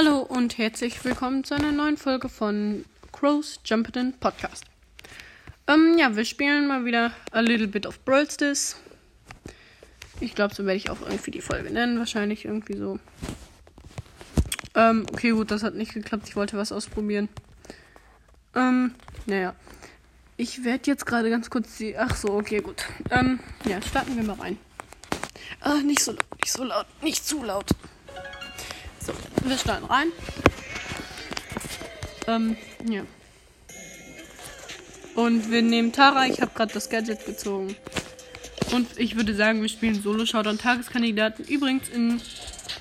Hallo und herzlich willkommen zu einer neuen Folge von Crow's Jumpin' Podcast. Ähm, ja, wir spielen mal wieder a little bit of Brawl Stars. Ich glaube, so werde ich auch irgendwie die Folge nennen. Wahrscheinlich irgendwie so. Ähm, okay, gut, das hat nicht geklappt. Ich wollte was ausprobieren. Ähm, naja. Ich werde jetzt gerade ganz kurz die. Ach so, okay, gut. Ähm, ja, starten wir mal rein. Ah, nicht so laut, nicht so laut, nicht zu laut. Wir starten rein. Ähm, ja. Und wir nehmen Tara. Ich habe gerade das Gadget gezogen. Und ich würde sagen, wir spielen Solo Showdown Tageskandidaten. Übrigens in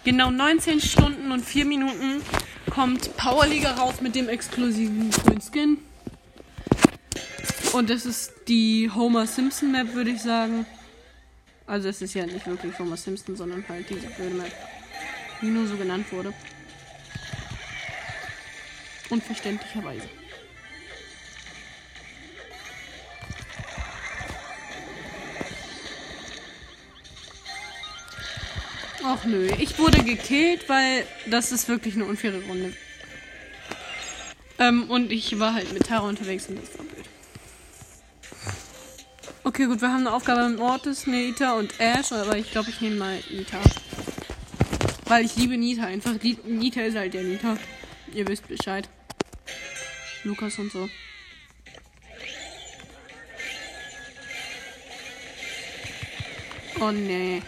genau 19 Stunden und 4 Minuten kommt Powerliga raus mit dem exklusiven grünen Skin. Und das ist die Homer Simpson Map, würde ich sagen. Also es ist ja nicht wirklich Homer Simpson, sondern halt diese blöde Map, die nur so genannt wurde. Unverständlicherweise. Ach nö, ich wurde gekillt, weil das ist wirklich eine unfaire Runde. Ähm, und ich war halt mit Tara unterwegs und das war blöd. Okay, gut, wir haben eine Aufgabe mit Mortis, Nita und Ash, aber ich glaube, ich nehme mal Nita. Weil ich liebe Nita einfach. Nita ist halt der Nita. Ihr wisst Bescheid. Lukas und so. Oh nee.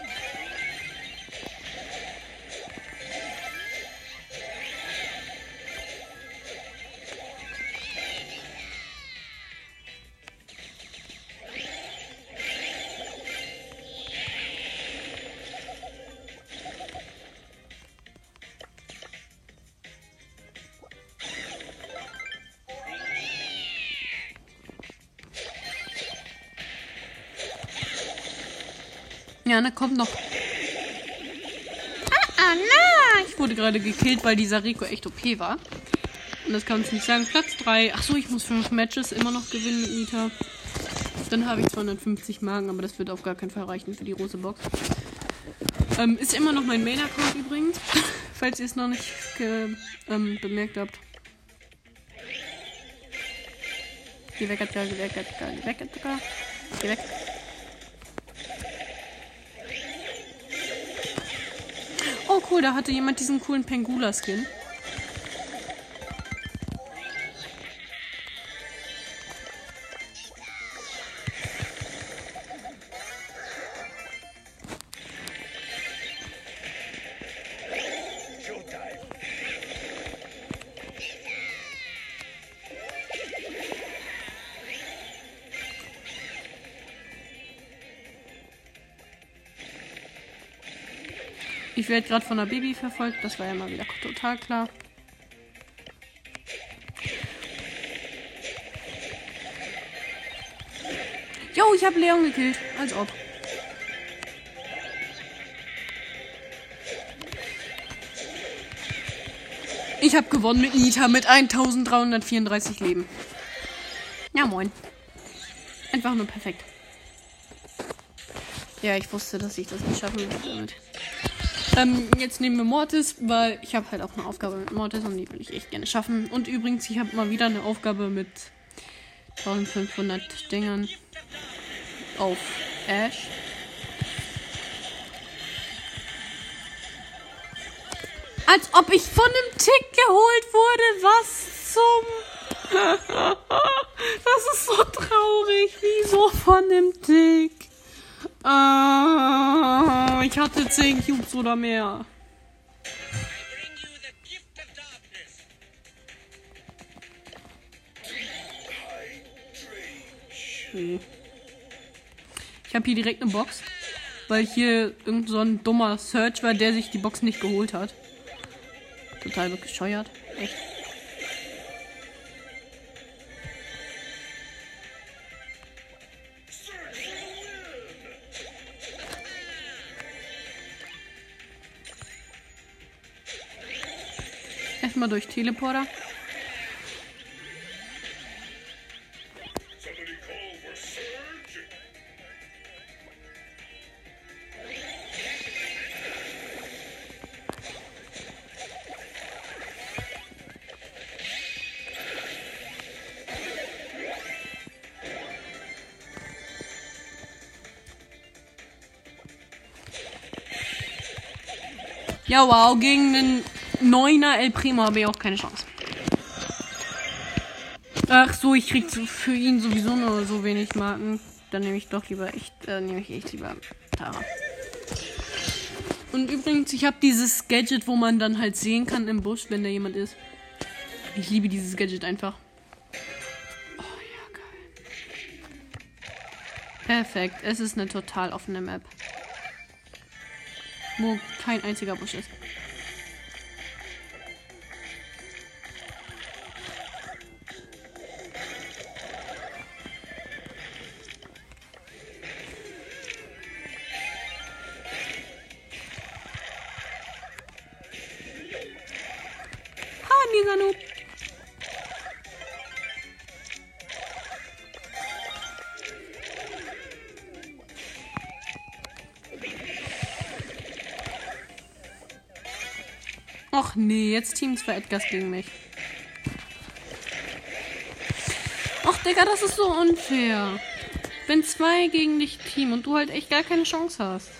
Ja, ne, kommt noch. Ah, ah, na! Ich wurde gerade gekillt, weil dieser Rico echt OP war. Und das kann ich nicht sagen. Platz 3. Achso, ich muss 5 Matches immer noch gewinnen mit Nita. Dann habe ich 250 Magen, aber das wird auf gar keinen Fall reichen für die große Box. Ähm, ist immer noch mein Main-Account übrigens. falls ihr es noch nicht ähm, bemerkt habt. Geh weg, geh weg, geh weg, Edgar. Geh weg. Cool, da hatte jemand diesen coolen Pengula-Skin. Ich werde gerade von einer Baby verfolgt. Das war ja mal wieder total klar. Jo, ich habe Leon gekillt. Als ob. Ich habe gewonnen mit Nita mit 1334 Leben. Ja, moin. Einfach nur perfekt. Ja, ich wusste, dass ich das nicht schaffen würde. Ähm, jetzt nehmen wir Mortis, weil ich habe halt auch eine Aufgabe mit Mortis und die will ich echt gerne schaffen. Und übrigens, ich habe mal wieder eine Aufgabe mit 1500 Dingern auf Ash. Als ob ich von einem Tick geholt wurde. Was zum... das ist so traurig. Wieso von einem Tick? Uh, ich hatte 10 Cubes oder mehr. Ich habe hier direkt eine Box, weil hier irgend so ein dummer Search war, der sich die Box nicht geholt hat. Total bescheuert. Echt. durch Teleporter. Ja, wow, gegen den Neuner El Primo habe ich auch keine Chance. Ach so, ich krieg für ihn sowieso nur so wenig Marken. Dann nehme ich doch lieber echt, äh, nehme ich echt lieber Tara. Und übrigens, ich habe dieses Gadget, wo man dann halt sehen kann im Busch, wenn da jemand ist. Ich liebe dieses Gadget einfach. Oh ja, geil. Perfekt. Es ist eine total offene Map. Wo kein einziger Busch ist. Noob. Och nee, jetzt Teams für Edgars gegen mich. Och, Digga, das ist so unfair. Wenn zwei gegen dich Team und du halt echt gar keine Chance hast.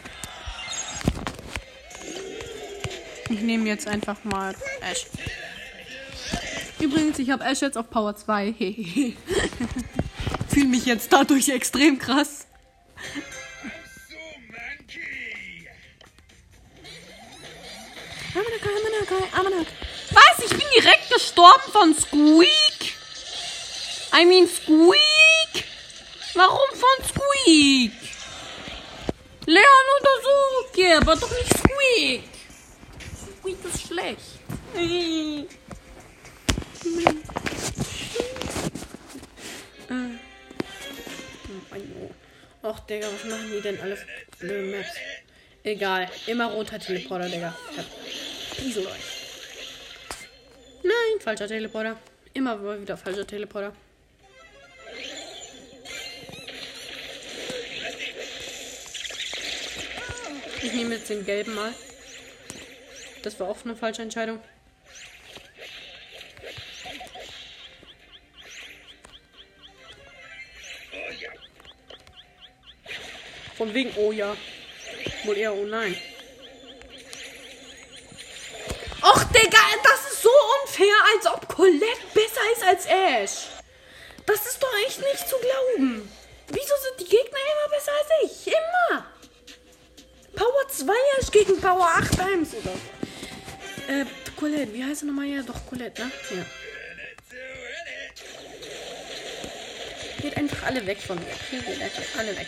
Ich nehme jetzt einfach mal Ash. Übrigens, ich habe Ash jetzt auf Power 2. Fühle mich jetzt dadurch extrem krass. Was? Ich bin direkt gestorben von Squeak? I mean Squeak? Warum von Squeak? Leon untersucht, aber doch nicht Squeak. Squeak ist schlecht. Och, Digga, was machen die denn alles blöde Maps? Egal, immer roter Teleporter, Digga. Piesel euch. Nein, falscher Teleporter. Immer wieder falscher Teleporter. Ich nehme jetzt den gelben mal. Das war auch eine falsche Entscheidung. Von wegen, oh ja. Wohl eher, oh nein. Och, Digga, das ist so unfair, als ob Colette besser ist als Ash. Das ist doch echt nicht zu glauben. Wieso sind die Gegner immer besser als ich? Immer. Power 2 Ash gegen Power 8 Ems oder Äh, Colette, wie heißt er nochmal? Ja, doch, Colette, ne? Ja. Geht einfach alle weg von mir. Hier geht alle weg.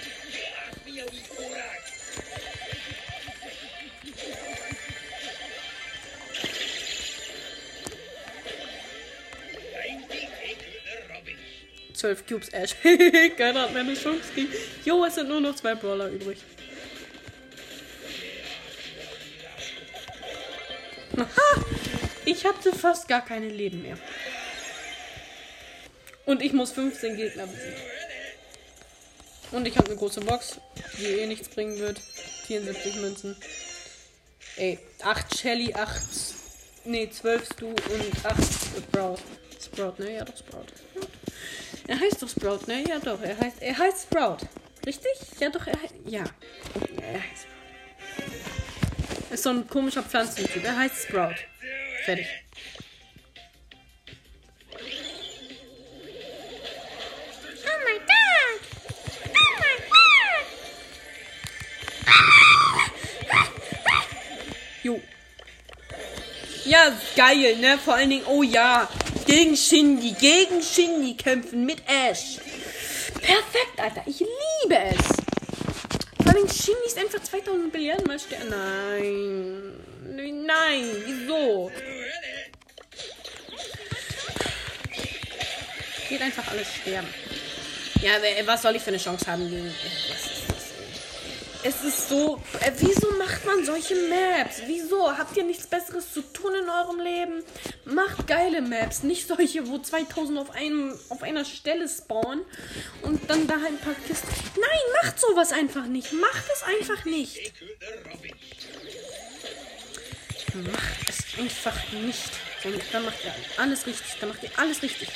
Zwölf Cubes Ash. Keiner hat mehr eine Chance gegen. Jo, es sind nur noch zwei Brawler übrig. Aha! Ich hatte fast gar keine Leben mehr. Und ich muss 15 Gegner besiegen. Und ich habe eine große Box, die eh nichts bringen wird. 74 Münzen. Ey, 8 Shelly, 8. Nee, 12 Stu und 8 Sprout. Sprout, ne? Ja, doch, Sprout. Er heißt doch Sprout, ne? Ja, doch. Er heißt, er heißt Sprout. Richtig? Ja, doch, er heißt. Ja. Er heißt Sprout. Ist so ein komischer Pflanzentyp. Er heißt Sprout. Fertig. Ja, geil, ne? Vor allen Dingen, oh ja, gegen Shindy, gegen Shindy kämpfen mit Ash. Perfekt, Alter. Ich liebe es. Vor allem Shindy ist einfach 2000 Milliarden mal sterben. Nein. Nein, wieso? Geht einfach alles sterben. Ja, was soll ich für eine Chance haben gegen. Was es ist so. Äh, wieso macht man solche Maps? Wieso? Habt ihr nichts Besseres zu tun in eurem Leben? Macht geile Maps. Nicht solche, wo 2000 auf, einem, auf einer Stelle spawnen und dann da ein paar Kisten. Nein, macht sowas einfach nicht. Macht es einfach nicht. Macht es einfach nicht. Dann macht ihr alles richtig. Dann macht ihr alles richtig.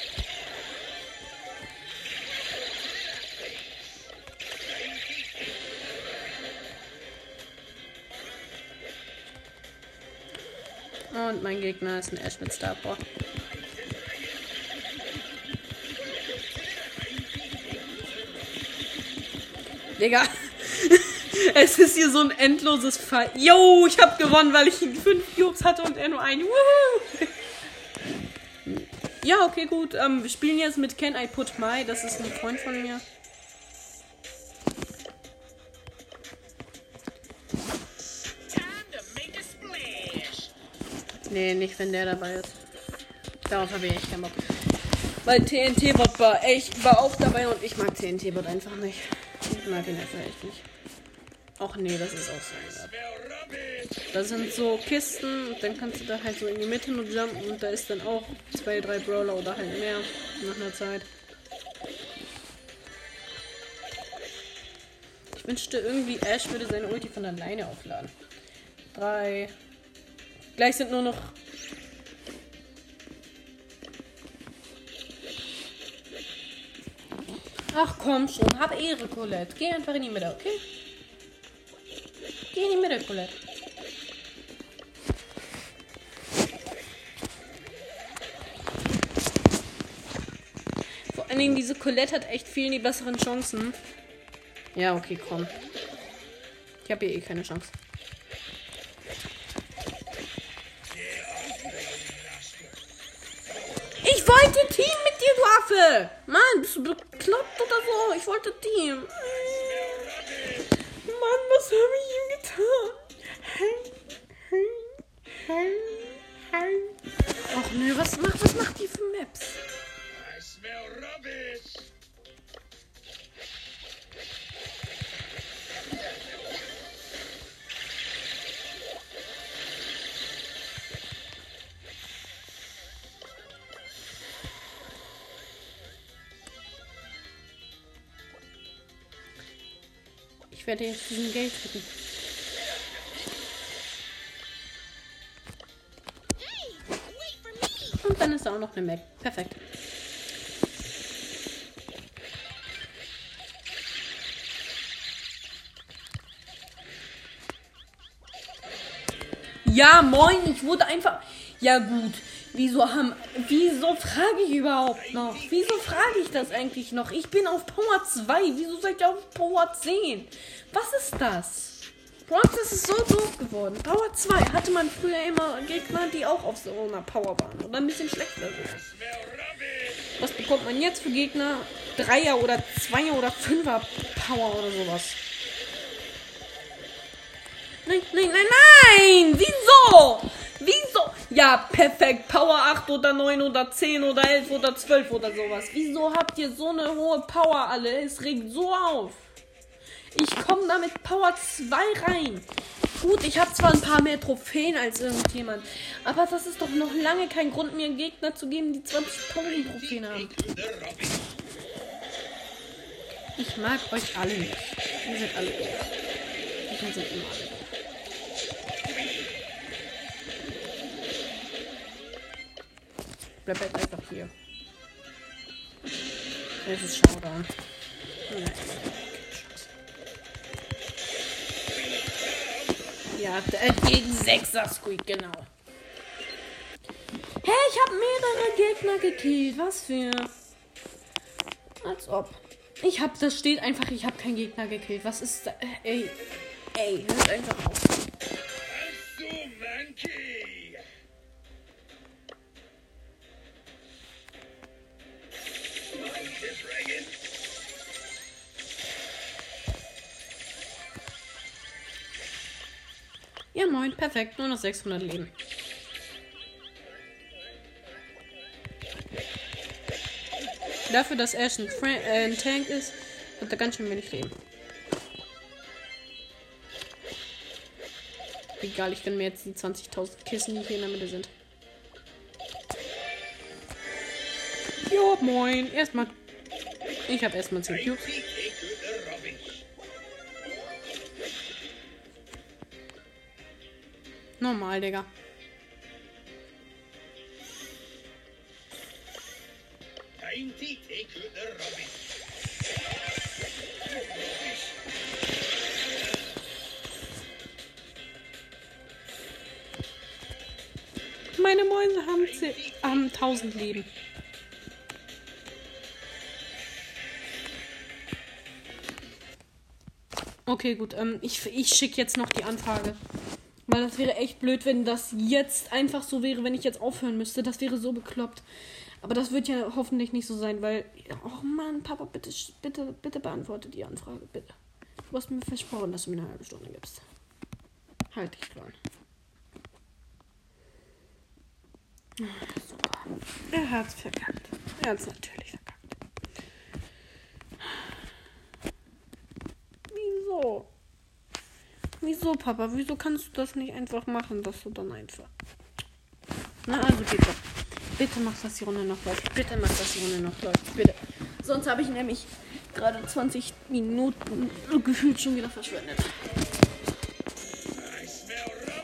Und mein Gegner ist ein Ash mit Star Power. Digga. Es ist hier so ein endloses Fall. Yo, ich hab gewonnen, weil ich fünf Cubes hatte und er nur einen. Woohoo! Ja, okay, gut. Ähm, wir spielen jetzt mit Can I Put My. Das ist ein Freund von mir. Nee, nicht wenn der dabei ist. Darauf habe ich echt keinen Bock. Weil TNT-Bot war echt, war auch dabei und ich mag TNT-Bot einfach nicht. Ich mag ihn einfach echt nicht. Ach nee, das ist auch so. Das sind so Kisten und dann kannst du da halt so in die Mitte nur jumpen und da ist dann auch zwei, drei Brawler oder halt mehr nach einer Zeit. Ich wünschte irgendwie, Ash würde seine Ulti von alleine aufladen. Drei, Gleich sind nur noch. Ach komm schon, hab Ehre, Colette. Geh einfach in die Mitte, okay? Geh in die Mitte, Colette. Vor allen Dingen, diese Colette hat echt viel die besseren Chancen. Ja, okay, komm. Ich habe hier eh keine Chance. Wollte Team mit dir, du Affe. Mann, bist du bekloppt oder so? Ich wollte Team. Mann, was habe ich ihm getan? Och nö, was macht, was macht die für Maps? Ich werde jetzt diesen Geld drücken. Und dann ist da auch noch eine Map. Perfekt. Ja, moin, ich wurde einfach. Ja, gut. Wieso haben. Wieso frage ich überhaupt noch? Wieso frage ich das eigentlich noch? Ich bin auf Power 2. Wieso seid ihr auf Power 10? Was ist das? Bronx ist so doof geworden. Power 2 hatte man früher immer Gegner, die auch auf so einer Power waren. Oder ein bisschen schlechter sind. Was bekommt man jetzt für Gegner? Dreier oder Zweier oder Fünfer Power oder sowas. Nein, nein, nein, nein! Wieso? Wieso? Ja, perfekt. Power 8 oder 9 oder 10 oder 11 oder 12 oder sowas. Wieso habt ihr so eine hohe Power alle? Es regt so auf. Ich komme da mit Power 2 rein. Gut, ich habe zwar ein paar mehr Trophäen als irgendjemand, aber das ist doch noch lange kein Grund, mir Gegner zu geben, die 20.000 Trophäen haben. Ich mag euch alle nicht. Ihr seid alle. Ich sind immer alle. Bleib jetzt einfach hier. Es ist Showdown. Nein. Ja, äh, gegen 6er Squeak, genau. Hey, ich habe mehrere Gegner gekillt. Was für. Als ob. Ich hab, das steht einfach, ich habe keinen Gegner gekillt. Was ist da? Ey. Ey, hört einfach auf. Ja, moin, perfekt. Nur noch 600 Leben. Dafür, dass Ash ein, Fra äh, ein Tank ist, hat er ganz schön wenig Leben. Egal, ich kann mir jetzt die 20.000 Kissen, die hier in der Mitte sind. Jo, moin. Erstmal. Ich habe erstmal 10 Cubes. Normal, Digga. Meine Mäuse haben, haben 1000 Leben. Okay, gut. Ähm, ich ich schicke jetzt noch die Anfrage. Weil das wäre echt blöd, wenn das jetzt einfach so wäre, wenn ich jetzt aufhören müsste. Das wäre so bekloppt. Aber das wird ja hoffentlich nicht so sein, weil. Oh Mann, Papa, bitte, bitte, bitte beantworte die Anfrage, bitte. Du hast mir versprochen, dass du mir eine halbe Stunde gibst. Halt dich dran. Super. Er hat's verkackt. Er hat's natürlich verkackt. Wieso? Wieso, Papa? Wieso kannst du das nicht einfach machen, dass du dann einfach. Na, also bitte. Bitte mach, dass die Runde noch läuft. Bitte mach, dass die Runde noch läuft. Bitte. Sonst habe ich nämlich gerade 20 Minuten gefühlt schon wieder verschwendet.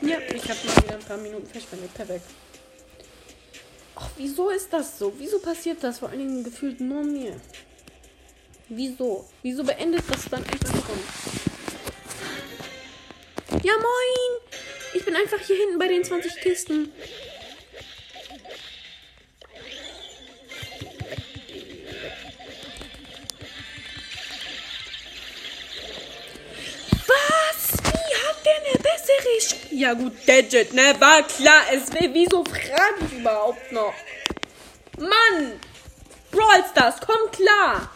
Ja, ich habe mal wieder ein paar Minuten verschwendet. Perfekt. Ach, wieso ist das so? Wieso passiert das vor allen Dingen gefühlt nur mir? Wieso? Wieso beendet das dann einfach so? Ja, moin! Ich bin einfach hier hinten bei den 20 Kisten. Ja gut, Gadget, ne? War klar. Es wäre, wieso frage ich überhaupt noch? Mann! Brawl Stars, komm klar!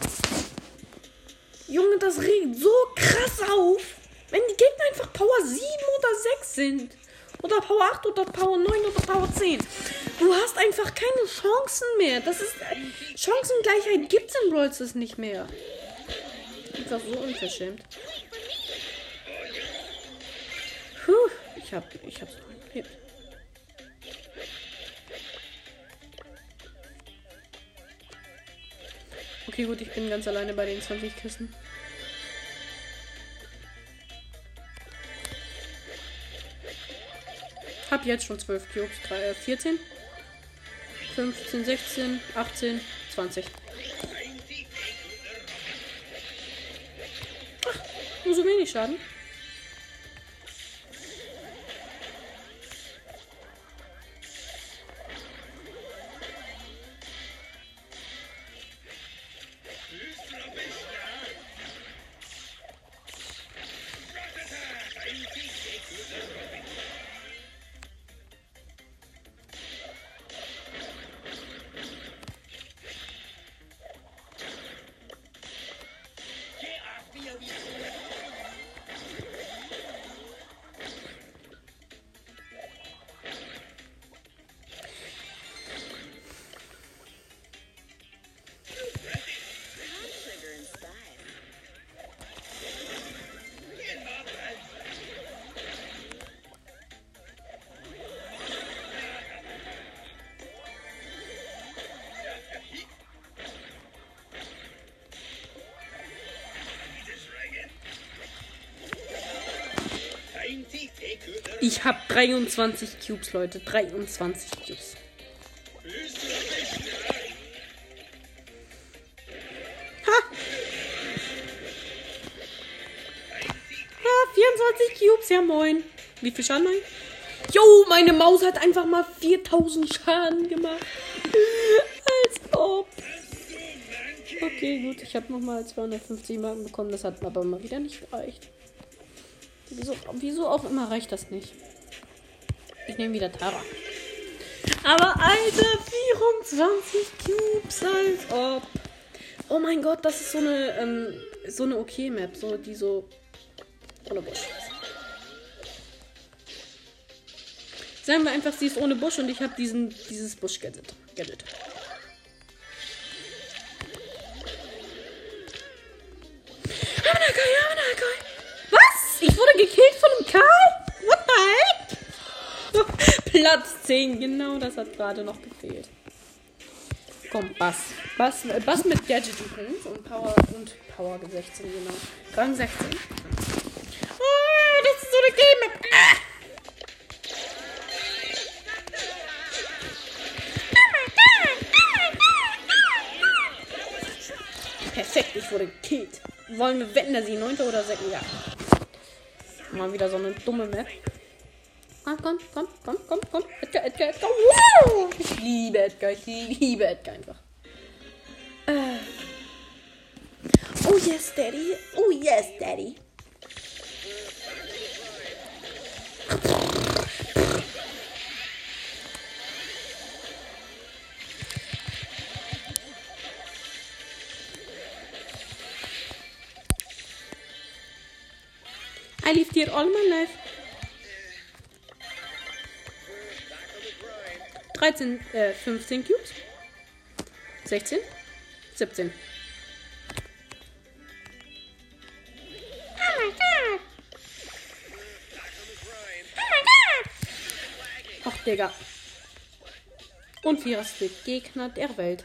Junge, das regt so krass auf, wenn die Gegner einfach Power 7 oder 6 sind. Oder Power 8 oder Power 9 oder Power 10. Du hast einfach keine Chancen mehr. Das ist. Chancengleichheit gibt's in Brawl Stars nicht mehr. Einfach so unverschämt. Puh. Ich hab, ich hab's noch gekriegt. Okay, gut, ich bin ganz alleine bei den 20 Kissen. Hab jetzt schon 12 Cubes. 3, 14, 15, 16, 18, 20. Ach, nur so wenig Schaden. Ich habe 23 Cubes, Leute. 23 Cubes. Ha! Ha, 24 Cubes, ja moin. Wie viel Schaden mein? Jo, meine Maus hat einfach mal 4000 Schaden gemacht. Als ob. Okay, gut. Ich habe nochmal 250 Marken bekommen. Das hat aber mal wieder nicht gereicht. Wieso, wieso auch immer reicht das nicht? Ich nehme wieder Tara. Aber Alter, 24 Cubes, als ob. Oh mein Gott, das ist so eine, ähm, so eine okay Map, so die so ohne Busch. Sagen wir einfach, sie ist ohne Busch und ich habe diesen dieses Busch Gadget. Gadget. Ich wurde gekillt von einem Karl? What the heck? Platz 10, genau das hat gerade noch gefehlt. Komm, Bass. Bass, Bass mit Gadget übrigens und Power und Power 16, genau. Rang 16. Oh, das ist so eine Game. Ah! Perfekt, ich wurde gekillt. Wollen wir wetten, dass sie 9. oder 6. Ja. Mal wieder so eine dumme Map. Komm, komm, komm, komm, komm, komm. Edgar, Edgar, Edgar. Wow! Ich liebe Edgar, ich liebe Edgar einfach. Äh. Oh yes, Daddy. Oh yes, Daddy. I lived here all my life. 13, äh, 15 Cubes. 16, 17. Ach, Digga. Und viererste Gegner der Welt.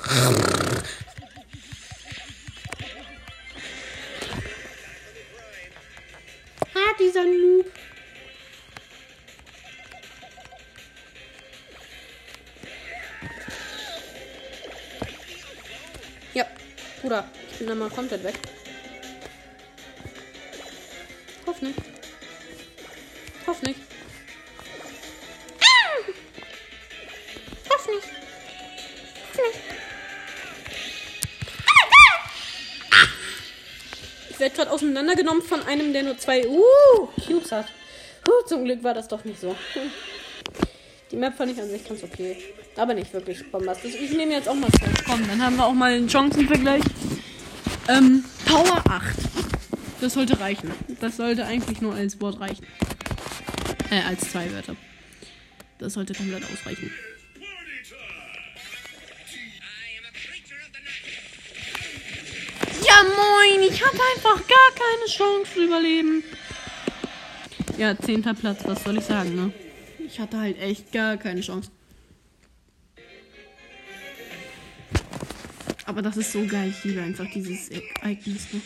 Ah, Da mal komplett weg. Hoff nicht. Hoff nicht. Ah! Nicht. Ah! Ich werde gerade auseinandergenommen von einem, der nur zwei uh, Cubes hat. Uh, zum Glück war das doch nicht so. Die Map fand ich an sich ganz okay. Aber nicht wirklich bombastisch. Ich nehme jetzt auch mal. Komm, dann haben wir auch mal einen Chancenvergleich. Ähm, Power 8. Das sollte reichen. Das sollte eigentlich nur als Wort reichen. Äh, als zwei Wörter. Das sollte komplett ausreichen. Ja, moin. Ich hatte einfach gar keine Chance zu überleben. Ja, zehnter Platz. Was soll ich sagen, ne? Ich hatte halt echt gar keine Chance. Aber das ist so geil. Ich liebe einfach dieses Ereignis. Ne?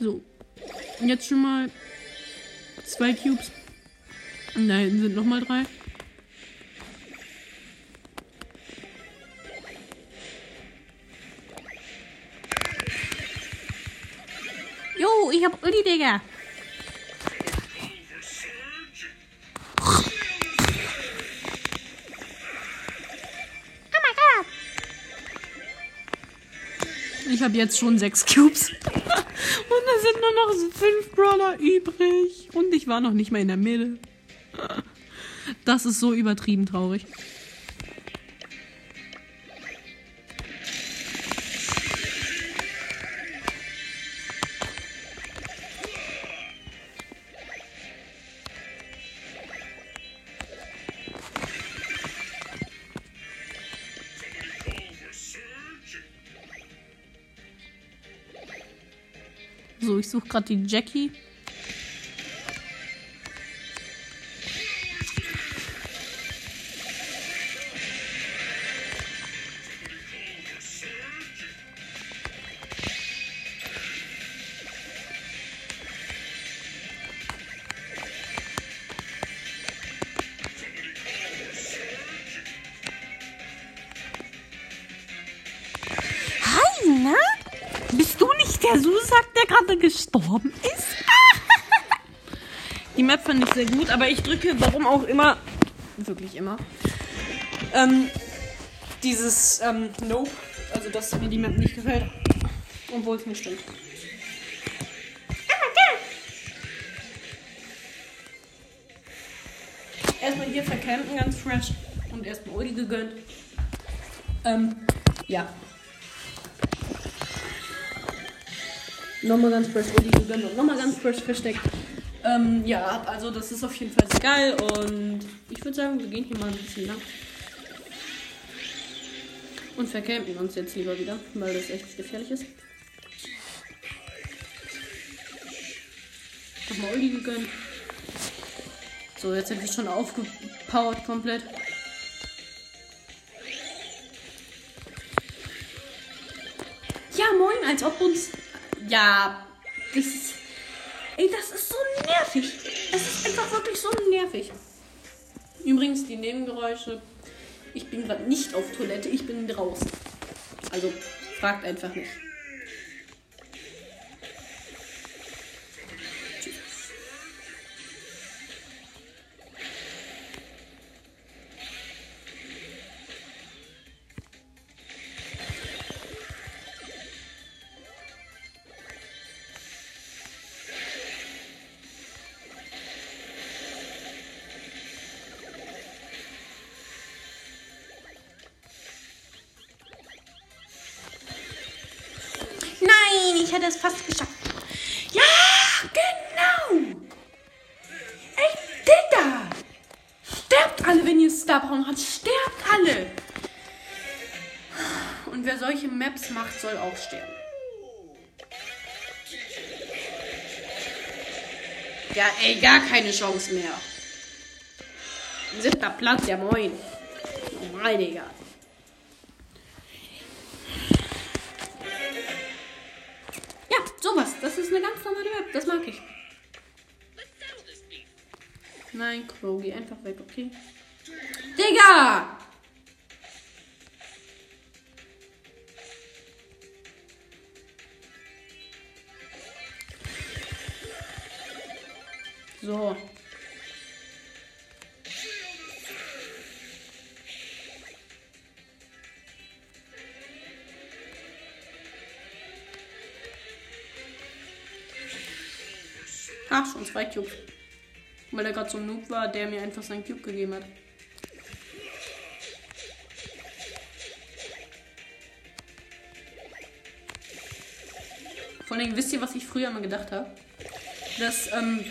So. Jetzt schon mal zwei Cubes. Und da hinten sind nochmal drei. Jo, ich hab Uli, Digga. Habe jetzt schon sechs Cubes. Und es sind nur noch fünf Brawler übrig. Und ich war noch nicht mal in der Mitte. Das ist so übertrieben traurig. So, ich suche gerade die Jackie. Gestorben ist? Die Map finde ich sehr gut, aber ich drücke, warum auch immer, wirklich immer, ähm, dieses ähm, Nope, also dass mir die Map nicht gefällt, obwohl es nicht stimmt. Erstmal hier vercampen, ganz fresh. Und erstmal Uli gegönnt. Ähm, ja. Nochmal ganz fresh Uli gegönnt und nochmal ganz fresh versteckt. Ähm, ja, also das ist auf jeden Fall geil und ich würde sagen, wir gehen hier mal ein bisschen lang. Und vercampen uns jetzt lieber wieder, weil das echt gefährlich ist. Nochmal Uli gegönnt. So, jetzt sind wir schon aufgepowert komplett. Ja, moin, als ob uns. Ja, das ist. Ey, das ist so nervig. Es ist einfach wirklich so nervig. Übrigens, die Nebengeräusche. Ich bin gerade nicht auf Toilette, ich bin draußen. Also, fragt einfach nicht. Hätte es fast geschafft. Ja, genau. Ey, Digga. Sterbt alle, wenn ihr Star Power habt. Sterbt alle. Und wer solche Maps macht, soll auch sterben. Ja, ey, gar keine Chance mehr. Siebter Platz, ja moin. Normal, Digga. Crow, geh einfach weg, okay? Digga! So. Ach, schon zwei Cubes. Weil er gerade so ein Noob war, der mir einfach seinen Cube gegeben hat. Vor allem, wisst ihr, was ich früher mal gedacht habe? Dass ähm,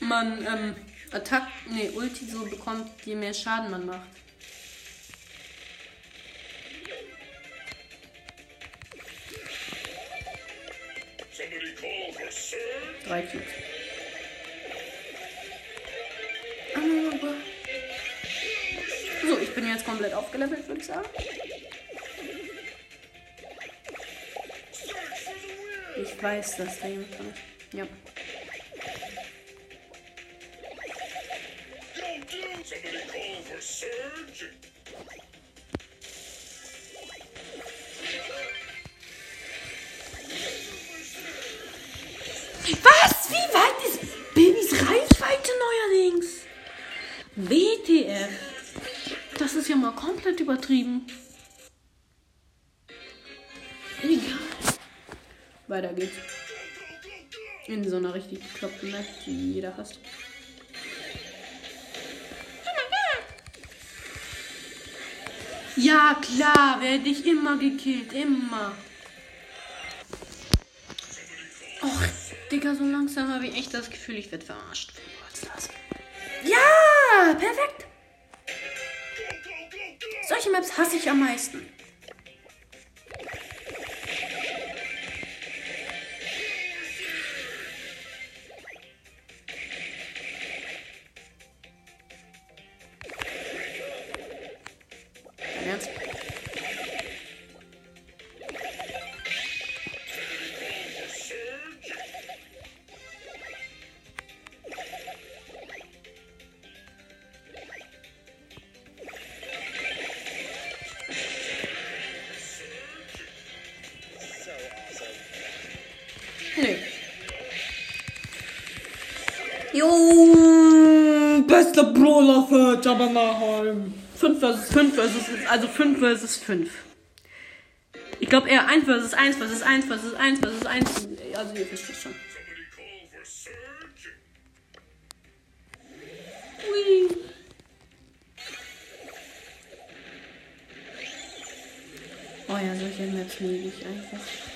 man ähm, Attack, nee, Ulti so bekommt, je mehr Schaden man macht. Drei Cubes. Ich bin jetzt komplett aufgelevelt, würde ich sagen. Ich weiß, dass da jemand dran. Ja. Was? Wie weit ist Babys Reichweite neuerdings? WTF. Ja mal komplett übertrieben. Egal. Weiter geht's. In so einer richtig bekloppten Map, die jeder hasst. Ja, klar, werde ich immer gekillt. Immer. Och, Digga, so langsam habe ich echt das Gefühl, ich werde verarscht. Ja, perfekt. Solche Maps hasse ich am meisten. Jabbernaheim. 5 versus 5 versus, also 5 versus 5. Ich glaube eher 1 versus 1 versus 1 versus 1 versus 1. Also ihr versteht schon. Oh ja, solche Maps liebe ich einfach.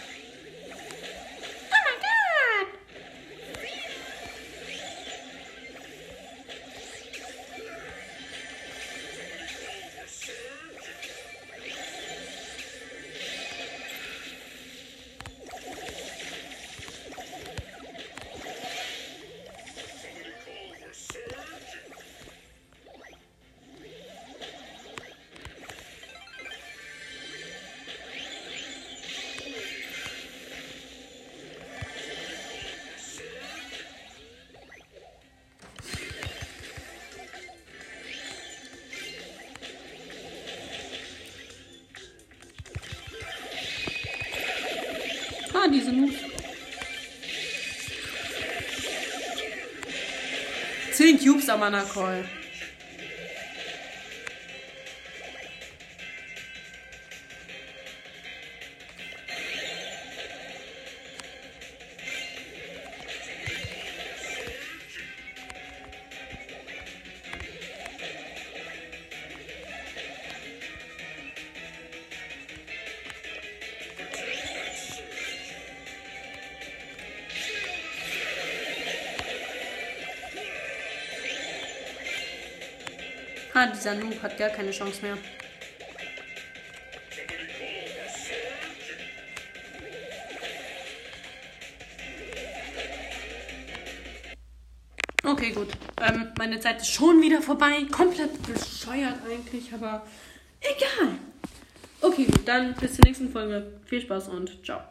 10 Cubes am Anacall. Ah, dieser Noob hat gar keine Chance mehr. Okay, gut. Ähm, meine Zeit ist schon wieder vorbei. Komplett bescheuert eigentlich, aber egal. Okay, dann bis zur nächsten Folge. Viel Spaß und ciao.